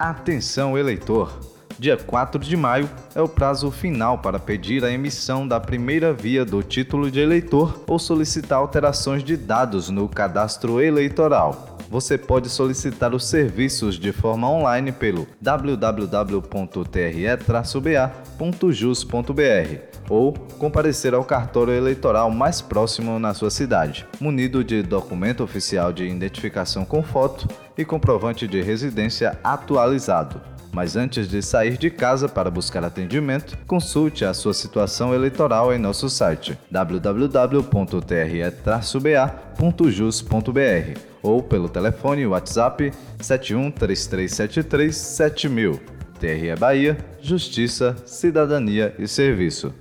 Atenção, eleitor! Dia 4 de maio é o prazo final para pedir a emissão da primeira via do título de eleitor ou solicitar alterações de dados no cadastro eleitoral. Você pode solicitar os serviços de forma online pelo www.tre-ba.jus.br ou comparecer ao cartório eleitoral mais próximo na sua cidade, munido de documento oficial de identificação com foto e comprovante de residência atualizado. Mas antes de sair de casa para buscar atendimento, consulte a sua situação eleitoral em nosso site www.tre-ba.jus.br ou pelo telefone WhatsApp 713373 7000. TRE Bahia, Justiça, Cidadania e Serviço.